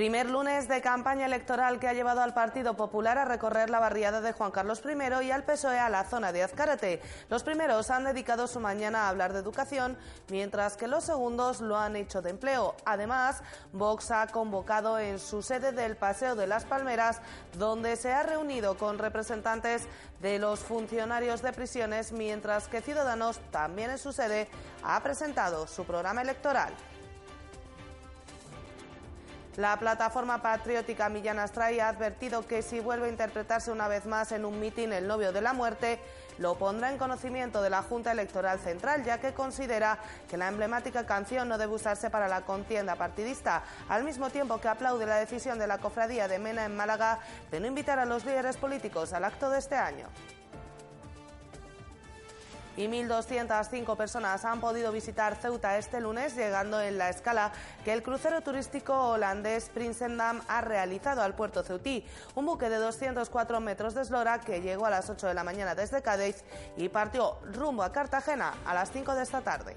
Primer lunes de campaña electoral que ha llevado al Partido Popular a recorrer la barriada de Juan Carlos I y al PSOE a la zona de Azcárate. Los primeros han dedicado su mañana a hablar de educación, mientras que los segundos lo han hecho de empleo. Además, Vox ha convocado en su sede del Paseo de las Palmeras, donde se ha reunido con representantes de los funcionarios de prisiones, mientras que Ciudadanos, también en su sede, ha presentado su programa electoral. La plataforma patriótica Millán Astray ha advertido que si vuelve a interpretarse una vez más en un mitin el novio de la muerte, lo pondrá en conocimiento de la Junta Electoral Central, ya que considera que la emblemática canción no debe usarse para la contienda partidista, al mismo tiempo que aplaude la decisión de la cofradía de Mena en Málaga de no invitar a los líderes políticos al acto de este año y 1.205 personas han podido visitar Ceuta este lunes, llegando en la escala que el crucero turístico holandés Prinsendam ha realizado al puerto ceutí. Un buque de 204 metros de eslora que llegó a las 8 de la mañana desde Cádiz y partió rumbo a Cartagena a las 5 de esta tarde.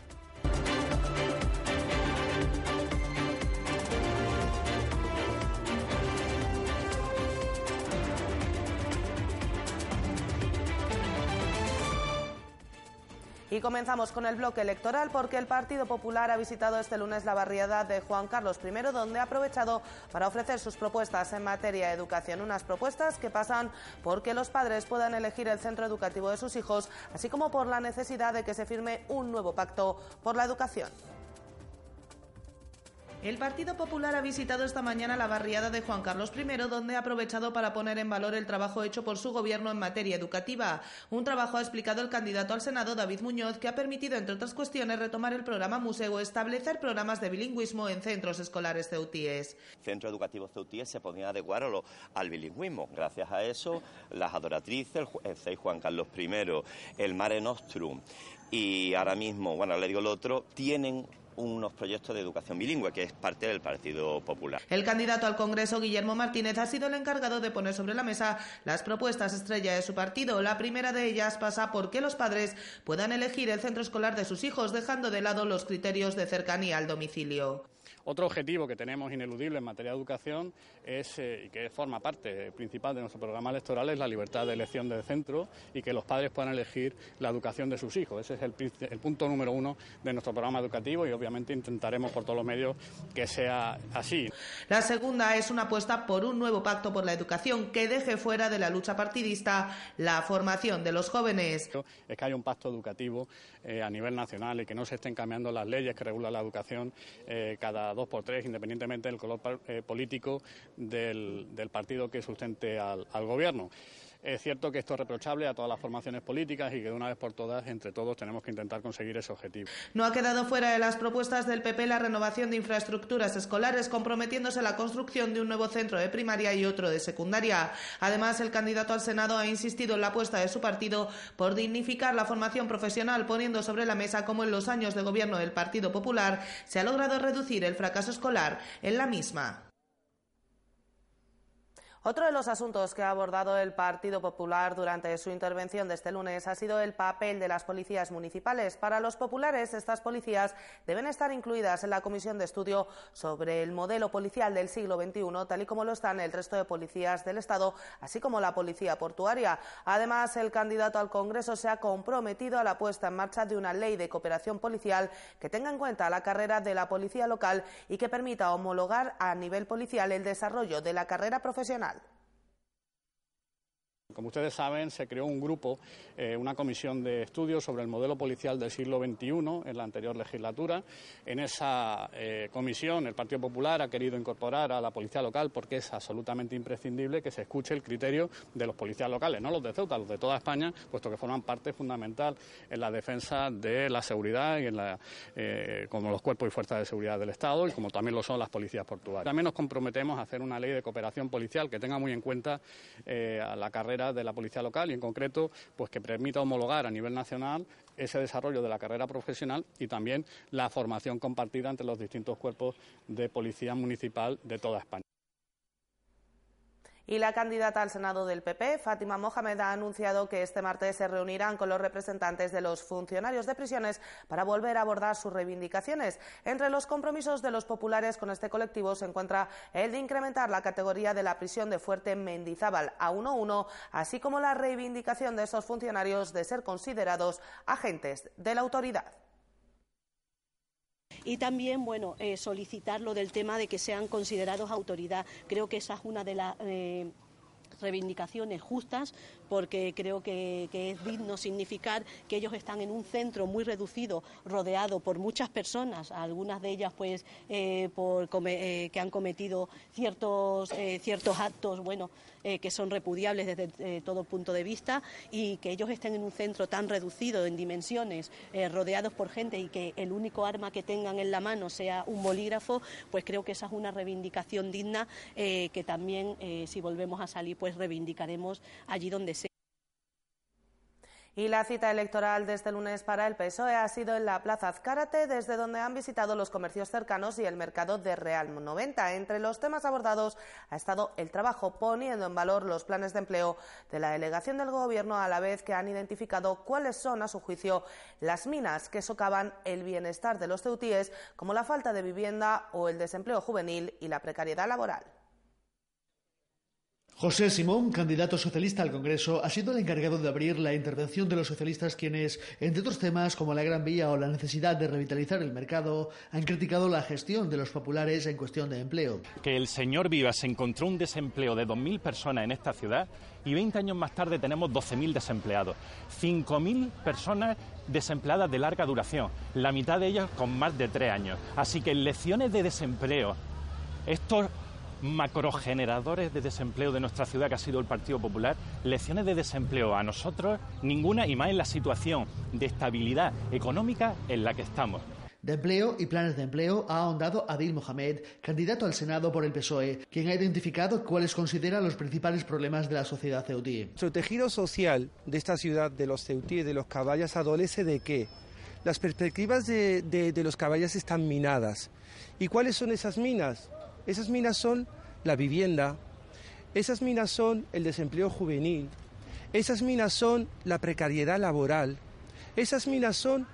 Y comenzamos con el bloque electoral porque el Partido Popular ha visitado este lunes la barriada de Juan Carlos I, donde ha aprovechado para ofrecer sus propuestas en materia de educación. Unas propuestas que pasan por que los padres puedan elegir el centro educativo de sus hijos, así como por la necesidad de que se firme un nuevo pacto por la educación. El Partido Popular ha visitado esta mañana la barriada de Juan Carlos I, donde ha aprovechado para poner en valor el trabajo hecho por su gobierno en materia educativa. Un trabajo ha explicado el candidato al Senado, David Muñoz, que ha permitido, entre otras cuestiones, retomar el programa Museo, establecer programas de bilingüismo en centros escolares ceutíes. El centro educativo ceutíes se ponía a adecuar al bilingüismo. Gracias a eso, las adoratrices, el 6 Juan Carlos I, el Mare Nostrum y ahora mismo, bueno, le digo el otro, tienen unos proyectos de educación bilingüe, que es parte del Partido Popular. El candidato al Congreso, Guillermo Martínez, ha sido el encargado de poner sobre la mesa las propuestas estrella de su partido. La primera de ellas pasa por que los padres puedan elegir el centro escolar de sus hijos, dejando de lado los criterios de cercanía al domicilio. Otro objetivo que tenemos ineludible en materia de educación es, eh, y que forma parte principal de nuestro programa electoral es la libertad de elección del centro y que los padres puedan elegir la educación de sus hijos. Ese es el, el punto número uno de nuestro programa educativo y obviamente intentaremos por todos los medios que sea así. La segunda es una apuesta por un nuevo pacto por la educación que deje fuera de la lucha partidista la formación de los jóvenes. Es que hay un pacto educativo eh, a nivel nacional y que no se estén cambiando las leyes que regulan la educación eh, cada dos por tres, independientemente del color eh, político del, partido que sustente al gobierno. Es cierto que esto es reprochable a todas las formaciones políticas y que de una vez por todas, entre todos, tenemos que intentar conseguir ese objetivo. No ha quedado fuera de las propuestas del PP la renovación de infraestructuras escolares, comprometiéndose a la construcción de un nuevo centro de primaria y otro de secundaria. Además, el candidato al Senado ha insistido en la apuesta de su partido por dignificar la formación profesional, poniendo sobre la mesa cómo en los años de gobierno del Partido Popular se ha logrado reducir el fracaso escolar en la misma. Otro de los asuntos que ha abordado el Partido Popular durante su intervención de este lunes ha sido el papel de las policías municipales. Para los populares, estas policías deben estar incluidas en la comisión de estudio sobre el modelo policial del siglo XXI, tal y como lo están el resto de policías del Estado, así como la policía portuaria. Además, el candidato al Congreso se ha comprometido a la puesta en marcha de una ley de cooperación policial que tenga en cuenta la carrera de la policía local y que permita homologar a nivel policial el desarrollo de la carrera profesional. Como ustedes saben, se creó un grupo, eh, una comisión de estudios sobre el modelo policial del siglo XXI en la anterior legislatura. En esa eh, comisión el Partido Popular ha querido incorporar a la policía local porque es absolutamente imprescindible que se escuche el criterio de los policías locales, no los de Ceuta, los de toda España, puesto que forman parte fundamental en la defensa de la seguridad y en la, eh, como los cuerpos y fuerzas de seguridad del Estado y como también lo son las policías portuarias. También nos comprometemos a hacer una ley de cooperación policial que tenga muy en cuenta a la carrera de la policía local y en concreto pues que permita homologar a nivel nacional ese desarrollo de la carrera profesional y también la formación compartida entre los distintos cuerpos de policía municipal de toda España. Y la candidata al Senado del PP, Fátima Mohamed, ha anunciado que este martes se reunirán con los representantes de los funcionarios de prisiones para volver a abordar sus reivindicaciones. Entre los compromisos de los populares con este colectivo se encuentra el de incrementar la categoría de la prisión de Fuerte Mendizábal a 1-1, así como la reivindicación de esos funcionarios de ser considerados agentes de la autoridad y también, bueno, eh, solicitar lo del tema de que sean considerados autoridad. Creo que esa es una de las eh, reivindicaciones justas porque creo que, es digno significar que ellos están en un centro muy reducido, rodeado por muchas personas, algunas de ellas pues eh, eh, que han cometido ciertos, eh, ciertos actos bueno, que son repudiables desde todo punto de vista y que ellos estén en un centro tan reducido en dimensiones, rodeados por gente y que el único arma que tengan en la mano sea un bolígrafo, pues creo que esa es una reivindicación digna que también si volvemos a salir pues reivindicaremos allí donde y la cita electoral de este lunes para el PSOE ha sido en la Plaza Azcárate, desde donde han visitado los comercios cercanos y el mercado de Real 90. Entre los temas abordados ha estado el trabajo, poniendo en valor los planes de empleo de la delegación del Gobierno, a la vez que han identificado cuáles son, a su juicio, las minas que socavan el bienestar de los ceutíes, como la falta de vivienda o el desempleo juvenil y la precariedad laboral. José Simón, candidato socialista al Congreso, ha sido el encargado de abrir la intervención de los socialistas quienes, entre otros temas como la Gran Vía o la necesidad de revitalizar el mercado, han criticado la gestión de los populares en cuestión de empleo. Que el señor Vivas encontró un desempleo de 2.000 personas en esta ciudad y 20 años más tarde tenemos 12.000 desempleados. 5.000 personas desempleadas de larga duración, la mitad de ellas con más de tres años. Así que lecciones de desempleo, estos macrogeneradores de desempleo de nuestra ciudad, que ha sido el Partido Popular, lecciones de desempleo a nosotros, ninguna, y más en la situación de estabilidad económica en la que estamos. De empleo y planes de empleo ha ahondado Adil Mohamed, candidato al Senado por el PSOE, quien ha identificado cuáles considera los principales problemas de la sociedad ceutí. Su tejido social de esta ciudad, de los ceutíes, de los caballas, adolece de qué? Las perspectivas de, de los caballas están minadas. ¿Y cuáles son esas minas? Esas minas son la vivienda, esas minas son el desempleo juvenil, esas minas son la precariedad laboral, esas minas son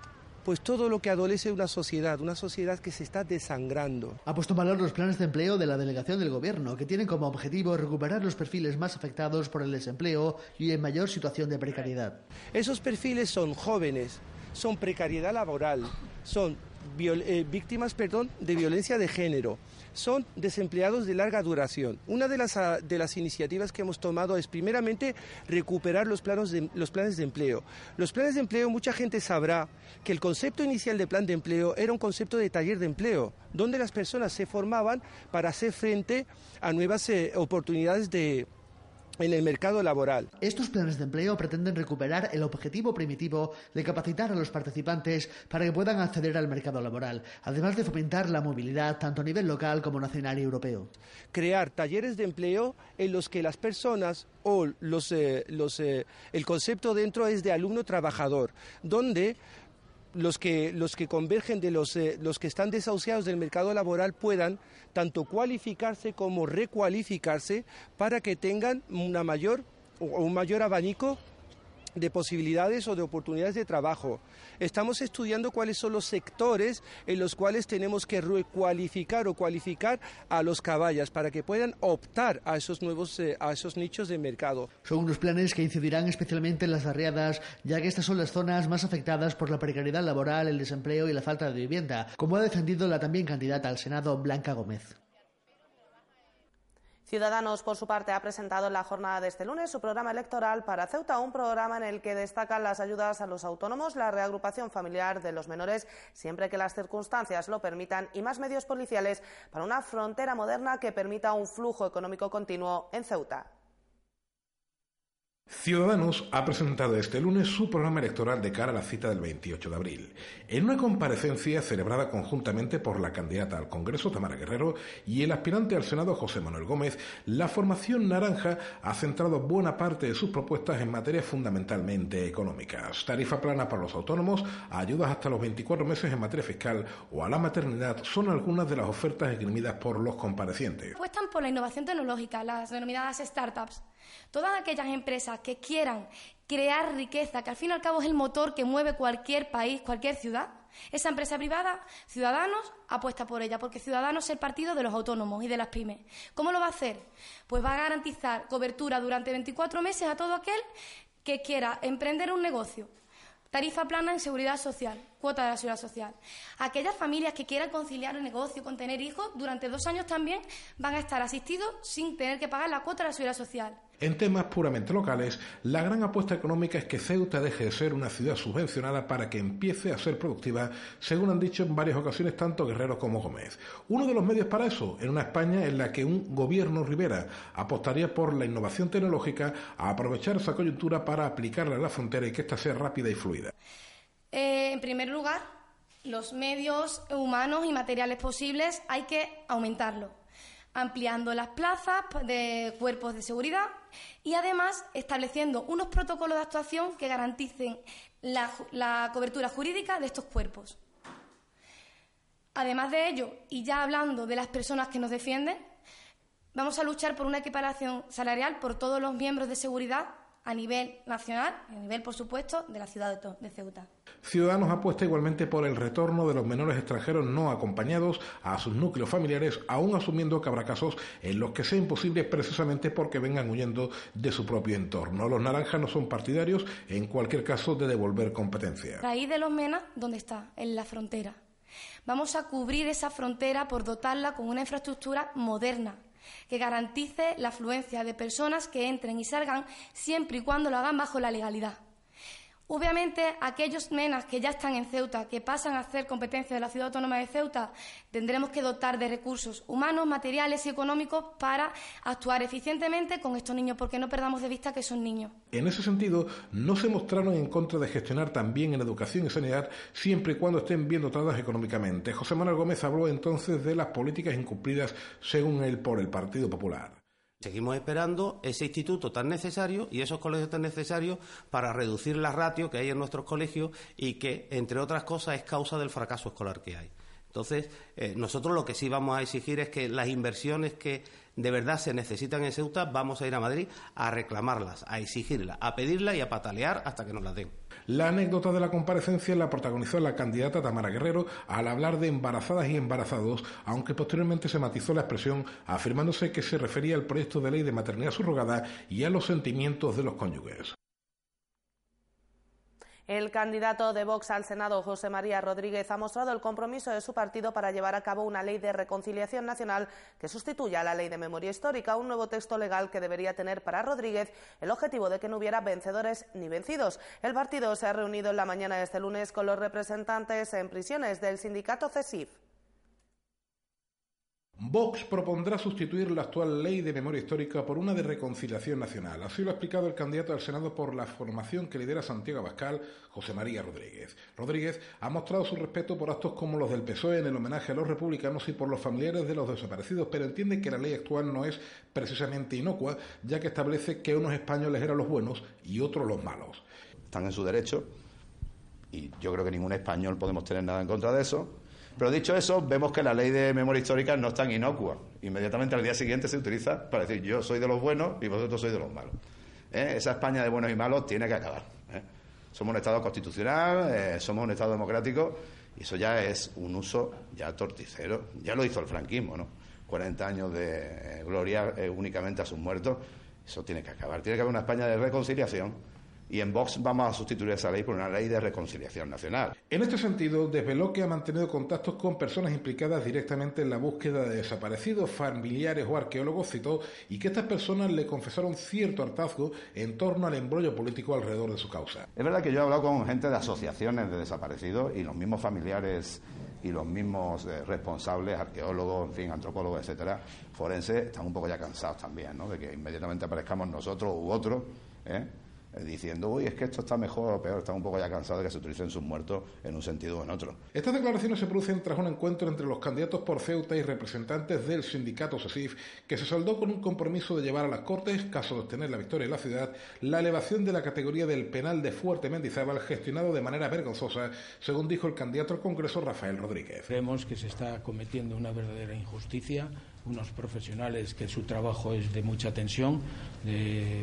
pues todo lo que adolece una sociedad, una sociedad que se está desangrando. Ha puesto en valor los planes de empleo de la delegación del gobierno, que tienen como objetivo recuperar los perfiles más afectados por el desempleo y en mayor situación de precariedad. Esos perfiles son jóvenes, son precariedad laboral, son eh, víctimas perdón, de violencia de género, son desempleados de larga duración. Una de las, ah, de las iniciativas que hemos tomado es primeramente recuperar los, planos de, los planes de empleo. Los planes de empleo, mucha gente sabrá que el concepto inicial de plan de empleo era un concepto de taller de empleo, donde las personas se formaban para hacer frente a nuevas eh, oportunidades de, en el mercado laboral. Estos planes de empleo pretenden recuperar el objetivo primitivo de capacitar a los participantes para que puedan acceder al mercado laboral, además de fomentar la movilidad tanto a nivel local como nacional y europeo. Crear talleres de empleo en los que las personas o los, eh, los, eh, el concepto dentro es de alumno trabajador, donde los que, los que convergen de los, eh, los que están desahuciados del mercado laboral puedan tanto cualificarse como recualificarse para que tengan una mayor, un mayor abanico de posibilidades o de oportunidades de trabajo. Estamos estudiando cuáles son los sectores en los cuales tenemos que recualificar o cualificar a los caballas para que puedan optar a esos nuevos eh, a esos nichos de mercado. Son unos planes que incidirán especialmente en las barriadas, ya que estas son las zonas más afectadas por la precariedad laboral, el desempleo y la falta de vivienda, como ha defendido la también candidata al Senado Blanca Gómez. Ciudadanos, por su parte, ha presentado en la jornada de este lunes su programa electoral para Ceuta, un programa en el que destacan las ayudas a los autónomos, la reagrupación familiar de los menores, siempre que las circunstancias lo permitan, y más medios policiales para una frontera moderna que permita un flujo económico continuo en Ceuta. Ciudadanos ha presentado este lunes su programa electoral de cara a la cita del 28 de abril. En una comparecencia celebrada conjuntamente por la candidata al Congreso, Tamara Guerrero, y el aspirante al Senado, José Manuel Gómez, la formación naranja ha centrado buena parte de sus propuestas en materias fundamentalmente económicas. Tarifa plana para los autónomos, ayudas hasta los 24 meses en materia fiscal o a la maternidad son algunas de las ofertas esgrimidas por los comparecientes. Apuestan por la innovación tecnológica, las denominadas startups Todas aquellas empresas que quieran crear riqueza, que al fin y al cabo es el motor que mueve cualquier país, cualquier ciudad, esa empresa privada, Ciudadanos, apuesta por ella, porque Ciudadanos es el partido de los autónomos y de las pymes. ¿Cómo lo va a hacer? Pues va a garantizar cobertura durante 24 meses a todo aquel que quiera emprender un negocio. Tarifa plana en seguridad social, cuota de la seguridad social. Aquellas familias que quieran conciliar el negocio con tener hijos, durante dos años también van a estar asistidos sin tener que pagar la cuota de la seguridad social. En temas puramente locales, la gran apuesta económica es que Ceuta deje de ser una ciudad subvencionada para que empiece a ser productiva, según han dicho en varias ocasiones tanto Guerrero como Gómez. Uno de los medios para eso, en una España en la que un gobierno Rivera apostaría por la innovación tecnológica a aprovechar esa coyuntura para aplicarla a la frontera y que ésta sea rápida y fluida. Eh, en primer lugar, los medios humanos y materiales posibles hay que aumentarlo ampliando las plazas de cuerpos de seguridad y además estableciendo unos protocolos de actuación que garanticen la, cobertura jurídica de estos cuerpos. Además de ello, y ya hablando de las personas que nos defienden, vamos a luchar por una equiparación salarial por todos los miembros de seguridad a nivel nacional, a nivel, por supuesto, de la ciudad de Ceuta. Ciudadanos apuesta igualmente por el retorno de los menores extranjeros no acompañados a sus núcleos familiares, aún asumiendo que habrá casos en los que sea imposible precisamente porque vengan huyendo de su propio entorno. Los naranjas no son partidarios, en cualquier caso, de devolver competencia. Raíz de los MENA, ¿dónde está? En la frontera. Vamos a cubrir esa frontera por dotarla con una infraestructura moderna, que garantice la afluencia de personas que entren y salgan siempre y cuando lo hagan bajo la legalidad. Obviamente, aquellos menas que ya están en Ceuta, que pasan a hacer competencia de la Ciudad Autónoma de Ceuta, tendremos que dotar de recursos humanos, materiales y económicos para actuar eficientemente con estos niños, porque no perdamos de vista que son niños. En ese sentido, no se mostraron en contra de gestionar también en educación y sanidad, siempre y cuando estén bien dotadas económicamente. José Manuel Gómez habló entonces de las políticas incumplidas, según él, por el Partido Popular. Seguimos esperando ese instituto tan necesario y esos colegios tan necesarios para reducir la ratio que hay en nuestros colegios y que, entre otras cosas, es causa del fracaso escolar que hay. Entonces, eh, nosotros lo que sí vamos a exigir es que las inversiones que de verdad se necesitan en Ceuta, vamos a ir a Madrid a reclamarlas, a exigirlas, a pedirlas y a patalear hasta que nos las den. La anécdota de la comparecencia la protagonizó la candidata Tamara Guerrero al hablar de embarazadas y embarazados, aunque posteriormente se matizó la expresión afirmándose que se refería al proyecto de ley de maternidad subrogada y a los sentimientos de los cónyuges. El candidato de Vox al Senado, José María Rodríguez, ha mostrado el compromiso de su partido para llevar a cabo una ley de reconciliación nacional que sustituya a la ley de memoria histórica, un nuevo texto legal que debería tener para Rodríguez el objetivo de que no hubiera vencedores ni vencidos. El partido se ha reunido en la mañana de este lunes con los representantes en prisiones del sindicato CESIF. Vox propondrá sustituir la actual ley de memoria histórica por una de reconciliación nacional. Así lo ha explicado el candidato al Senado por la formación que lidera Santiago Abascal, José María Rodríguez. Rodríguez ha mostrado su respeto por actos como los del PSOE en el homenaje a los republicanos y por los familiares de los desaparecidos, pero entiende que la ley actual no es precisamente inocua, ya que establece que unos españoles eran los buenos y otros los malos. Están en su derecho y yo creo que ningún español podemos tener nada en contra de eso pero dicho eso, vemos que la ley de memoria histórica no es tan inocua. Inmediatamente al día siguiente se utiliza para decir yo soy de los buenos y vosotros sois de los malos. ¿Eh? Esa España de buenos y malos tiene que acabar. ¿eh? Somos un Estado constitucional, eh, somos un Estado democrático y eso ya es un uso ya torticero. Ya lo hizo el franquismo, ¿no? 40 años de gloria únicamente a sus muertos. Eso tiene que acabar. Tiene que haber una España de reconciliación y en Vox vamos a sustituir esa ley por una ley de reconciliación nacional. En este sentido, desveló que ha mantenido contactos con personas implicadas directamente en la búsqueda de desaparecidos, familiares o arqueólogos, citó, y que estas personas le confesaron cierto hartazgo en torno al embrollo político alrededor de su causa. Es verdad que yo he hablado con gente de asociaciones de desaparecidos y los mismos familiares y los mismos eh, responsables, arqueólogos, en fin, antropólogos, etcétera, forenses, están un poco ya cansados también, ¿no? De que inmediatamente aparezcamos nosotros u otros, ¿eh? Eh, diciendo, uy, es que esto está mejor o peor, están un poco ya cansados de que se utilicen sus muertos en un sentido o en otro. Estas declaraciones se producen tras un encuentro entre los candidatos por Ceuta y representantes del sindicato SESIF, que se saldó con un compromiso de llevar a las Cortes, caso de obtener la victoria en la ciudad, la elevación de la categoría del penal de Fuerte Mendizábal, gestionado de manera vergonzosa, según dijo el candidato al Congreso Rafael Rodríguez. Creemos que se está cometiendo una verdadera injusticia unos profesionales que su trabajo es de mucha tensión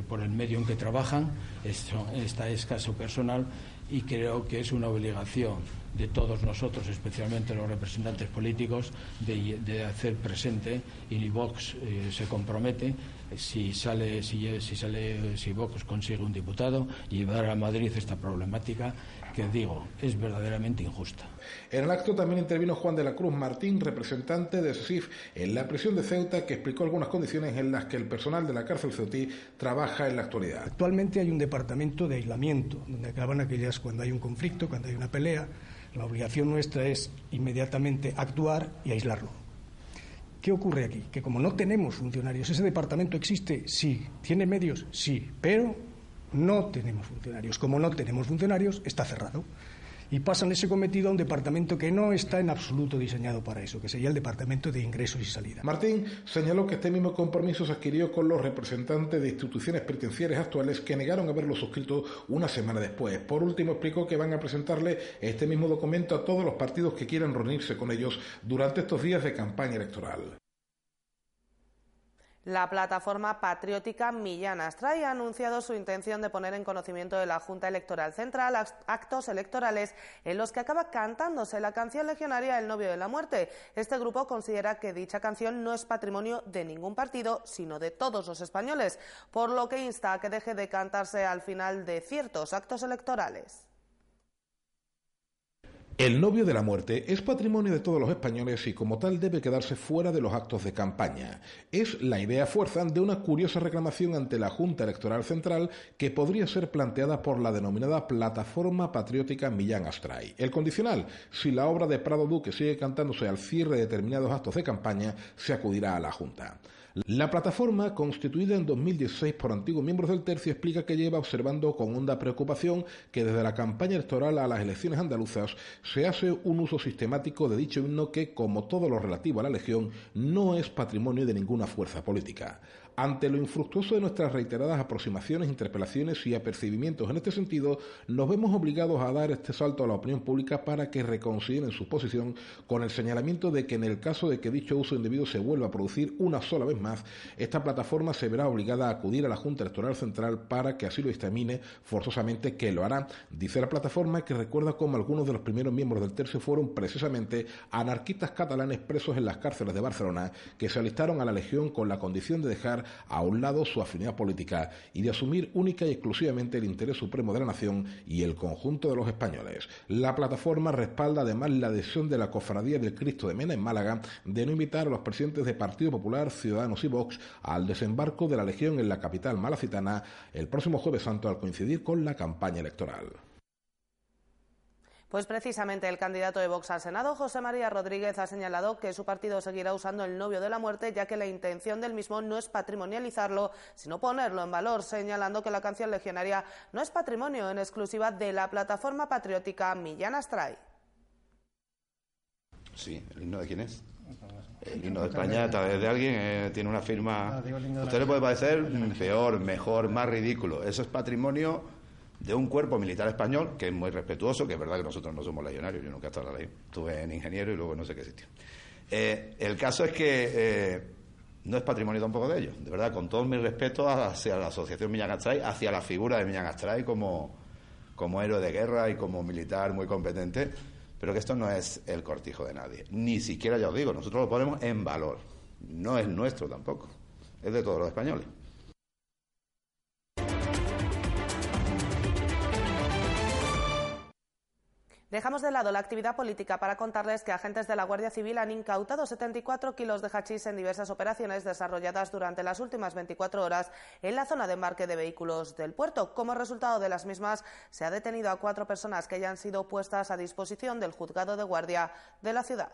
por el medio en que trabajan, está escaso personal y creo que es una obligación de todos nosotros, especialmente los representantes políticos, de, hacer presente y Vox eh, se compromete si sale si, si sale si Vox consigue un diputado llevar a Madrid esta problemática que digo es verdaderamente injusta. En el acto también intervino Juan de la Cruz Martín, representante de SIF en la prisión de Ceuta, que explicó algunas condiciones en las que el personal de la cárcel ceutí trabaja en la actualidad. Actualmente hay un departamento de aislamiento, donde acaban aquellas cuando hay un conflicto, cuando hay una pelea. La obligación nuestra es inmediatamente actuar y aislarlo. ¿Qué ocurre aquí? Que como no tenemos funcionarios, ese departamento existe, sí. ¿Tiene medios? Sí. Pero no tenemos funcionarios. Como no tenemos funcionarios, está cerrado. Y pasan ese cometido a un departamento que no está en absoluto diseñado para eso, que sería el departamento de ingresos y salida. Martín señaló que este mismo compromiso se adquirió con los representantes de instituciones penitenciarias actuales que negaron haberlo suscrito una semana después. Por último, explicó que van a presentarle este mismo documento a todos los partidos que quieran reunirse con ellos durante estos días de campaña electoral. La plataforma patriótica Millán Astray ha anunciado su intención de poner en conocimiento de la Junta Electoral Central actos electorales en los que acaba cantándose la canción legionaria El novio de la muerte. Este grupo considera que dicha canción no es patrimonio de ningún partido, sino de todos los españoles, por lo que insta a que deje de cantarse al final de ciertos actos electorales. El novio de la muerte es patrimonio de todos los españoles y como tal debe quedarse fuera de los actos de campaña. Es la idea fuerza de una curiosa reclamación ante la Junta Electoral Central que podría ser planteada por la denominada Plataforma Patriótica Millán Astray. El condicional, si la obra de Prado Duque sigue cantándose al cierre de determinados actos de campaña, se acudirá a la Junta. La plataforma, constituida en 2016 por antiguos miembros del tercio, explica que lleva observando con honda preocupación que desde la campaña electoral a las elecciones andaluzas se hace un uso sistemático de dicho himno que, como todo lo relativo a la Legión, no es patrimonio de ninguna fuerza política. Ante lo infructuoso de nuestras reiteradas aproximaciones, interpelaciones y apercibimientos en este sentido, nos vemos obligados a dar este salto a la opinión pública para que reconsideren su posición con el señalamiento de que en el caso de que dicho uso indebido se vuelva a producir una sola vez más, esta plataforma se verá obligada a acudir a la Junta Electoral Central para que así lo examine forzosamente que lo hará. Dice la plataforma que recuerda cómo algunos de los primeros miembros del tercio fueron precisamente anarquistas catalanes presos en las cárceles de Barcelona que se alistaron a la Legión con la condición de dejar a un lado su afinidad política y de asumir única y exclusivamente el interés supremo de la nación y el conjunto de los españoles. La plataforma respalda además la adhesión de la Cofradía del Cristo de Mena en Málaga de no invitar a los presidentes de Partido Popular, Ciudadanos y Vox al desembarco de la Legión en la capital malacitana el próximo jueves santo al coincidir con la campaña electoral. Pues precisamente el candidato de Vox al Senado, José María Rodríguez, ha señalado que su partido seguirá usando el novio de la muerte, ya que la intención del mismo no es patrimonializarlo, sino ponerlo en valor, señalando que la canción legionaria no es patrimonio en exclusiva de la plataforma patriótica Millán Astray. Sí, ¿el himno de quién es? El himno de España, tal vez de alguien, eh, tiene una firma. Usted le puede parecer peor, mejor, más ridículo. Eso es patrimonio de un cuerpo militar español que es muy respetuoso, que es verdad que nosotros no somos legionarios, yo nunca he estado en la estuve en ingeniero y luego no sé qué sitio. Eh, el caso es que eh, no es patrimonio tampoco de ellos, de verdad, con todo mi respeto hacia la Asociación Millán Astray, hacia la figura de Millán Astray como, como héroe de guerra y como militar muy competente, pero que esto no es el cortijo de nadie, ni siquiera ya os digo, nosotros lo ponemos en valor, no es nuestro tampoco, es de todos los españoles. Dejamos de lado la actividad política para contarles que agentes de la Guardia Civil han incautado 74 kilos de hachís en diversas operaciones desarrolladas durante las últimas 24 horas en la zona de embarque de vehículos del puerto. Como resultado de las mismas, se ha detenido a cuatro personas que ya han sido puestas a disposición del juzgado de guardia de la ciudad.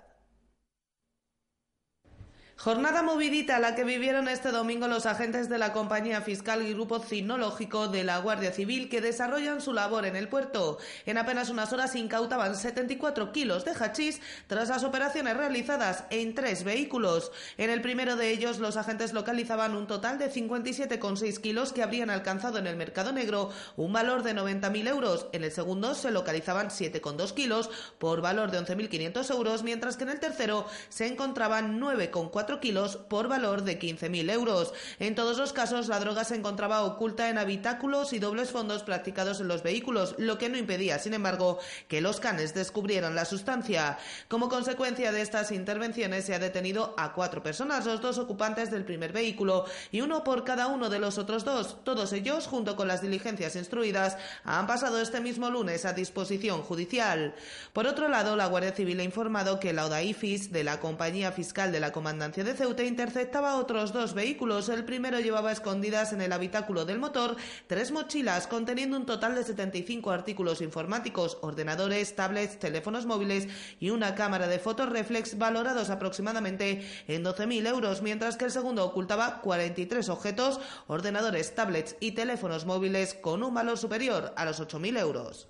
Jornada movidita la que vivieron este domingo los agentes de la compañía fiscal y grupo cinológico de la Guardia Civil que desarrollan su labor en el puerto. En apenas unas horas incautaban 74 kilos de hachís tras las operaciones realizadas en tres vehículos. En el primero de ellos los agentes localizaban un total de 57,6 kilos que habrían alcanzado en el mercado negro un valor de 90.000 euros. En el segundo se localizaban 7,2 kilos por valor de 11.500 euros, mientras que en el tercero se encontraban 9,4 kilos por valor de 15.000 euros. En todos los casos, la droga se encontraba oculta en habitáculos y dobles fondos practicados en los vehículos, lo que no impedía, sin embargo, que los canes descubrieran la sustancia. Como consecuencia de estas intervenciones, se ha detenido a cuatro personas, los dos ocupantes del primer vehículo y uno por cada uno de los otros dos. Todos ellos, junto con las diligencias instruidas, han pasado este mismo lunes a disposición judicial. Por otro lado, la Guardia Civil ha informado que la ODAIFIS de la Compañía Fiscal de la Comandancia de Ceuta interceptaba otros dos vehículos. El primero llevaba escondidas en el habitáculo del motor tres mochilas conteniendo un total de 75 artículos informáticos, ordenadores, tablets, teléfonos móviles y una cámara de fotos reflex valorados aproximadamente en 12.000 euros, mientras que el segundo ocultaba 43 objetos, ordenadores, tablets y teléfonos móviles con un valor superior a los 8.000 euros.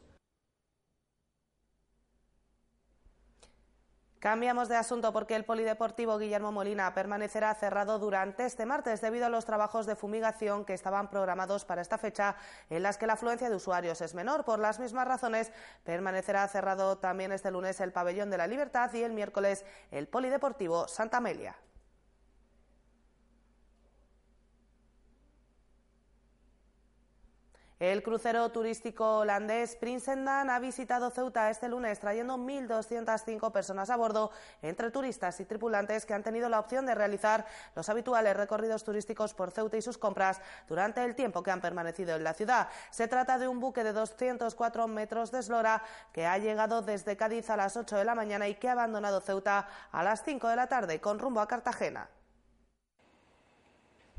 Cambiamos de asunto porque el Polideportivo Guillermo Molina permanecerá cerrado durante este martes debido a los trabajos de fumigación que estaban programados para esta fecha en las que la afluencia de usuarios es menor. Por las mismas razones, permanecerá cerrado también este lunes el Pabellón de la Libertad y el miércoles el Polideportivo Santa Amelia. El crucero turístico holandés Prinsendan ha visitado Ceuta este lunes trayendo 1.205 personas a bordo, entre turistas y tripulantes que han tenido la opción de realizar los habituales recorridos turísticos por Ceuta y sus compras durante el tiempo que han permanecido en la ciudad. Se trata de un buque de 204 metros de eslora que ha llegado desde Cádiz a las 8 de la mañana y que ha abandonado Ceuta a las 5 de la tarde con rumbo a Cartagena.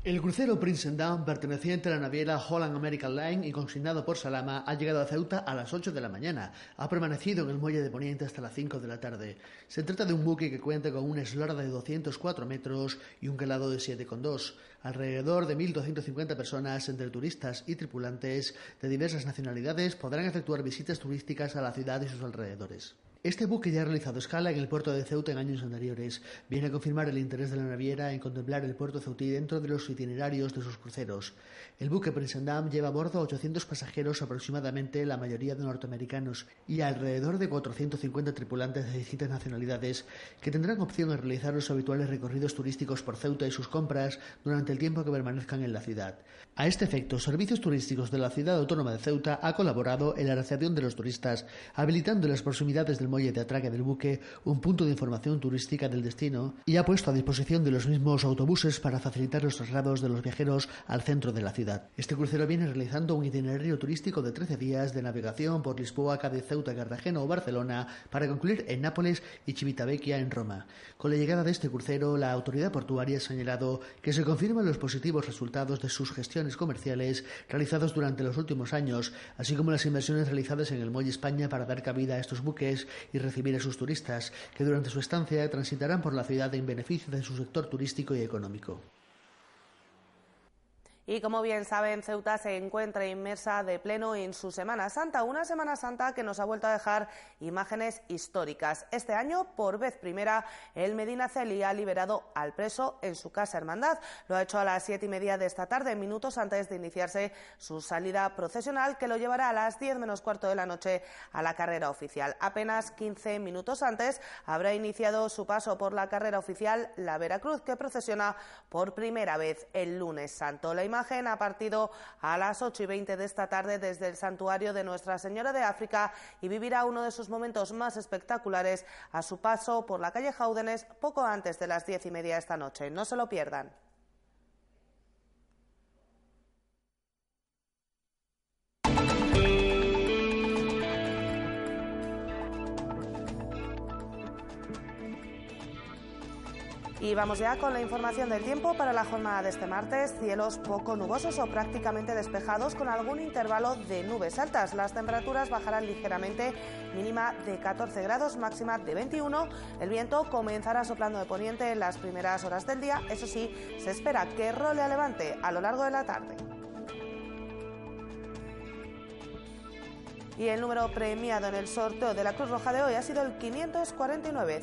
El crucero Prince perteneciente a la naviera Holland American Line y consignado por Salama, ha llegado a Ceuta a las 8 de la mañana. Ha permanecido en el muelle de Poniente hasta las 5 de la tarde. Se trata de un buque que cuenta con una eslora de 204 metros y un calado de 7,2. Alrededor de 1.250 personas, entre turistas y tripulantes de diversas nacionalidades, podrán efectuar visitas turísticas a la ciudad y sus alrededores. Este buque ya ha realizado escala en el puerto de Ceuta en años anteriores. Viene a confirmar el interés de la naviera en contemplar el puerto ceutí dentro de los itinerarios de sus cruceros. El buque Prince lleva a bordo a 800 pasajeros aproximadamente, la mayoría de norteamericanos, y alrededor de 450 tripulantes de distintas nacionalidades que tendrán opción a realizar los habituales recorridos turísticos por Ceuta y sus compras durante el tiempo que permanezcan en la ciudad. A este efecto, Servicios Turísticos de la Ciudad Autónoma de Ceuta ha colaborado en la recepción de los turistas, habilitando las proximidades del muelle de atraque del buque un punto de información turística del destino y ha puesto a disposición de los mismos autobuses para facilitar los traslados de los viajeros al centro de la ciudad. Este crucero viene realizando un itinerario turístico de 13 días de navegación por Lisboa, Cádiz, Ceuta, Cartagena o Barcelona para concluir en Nápoles y Civitavecchia en Roma. Con la llegada de este crucero, la autoridad portuaria ha señalado que se confirman los positivos resultados de sus gestiones comerciales realizados durante los últimos años, así como las inversiones realizadas en el Muelle España para dar cabida a estos buques y recibir a sus turistas, que durante su estancia transitarán por la ciudad en beneficio de su sector turístico y económico. Y como bien saben, Ceuta se encuentra inmersa de pleno en su Semana Santa, una Semana Santa que nos ha vuelto a dejar imágenes históricas. Este año, por vez primera, el Medina Celi ha liberado al preso en su casa hermandad. Lo ha hecho a las siete y media de esta tarde, minutos antes de iniciarse su salida procesional, que lo llevará a las diez menos cuarto de la noche a la carrera oficial. Apenas quince minutos antes habrá iniciado su paso por la carrera oficial la Veracruz, que procesiona por primera vez el lunes santo. La imagen ha partido a las 8 y 20 de esta tarde desde el santuario de Nuestra Señora de África y vivirá uno de sus momentos más espectaculares a su paso por la calle Jaúdenes poco antes de las diez y media esta noche. No se lo pierdan. Y vamos ya con la información del tiempo para la jornada de este martes. Cielos poco nubosos o prácticamente despejados con algún intervalo de nubes altas. Las temperaturas bajarán ligeramente, mínima de 14 grados, máxima de 21. El viento comenzará soplando de poniente en las primeras horas del día. Eso sí, se espera que role a levante a lo largo de la tarde. Y el número premiado en el sorteo de la Cruz Roja de hoy ha sido el 549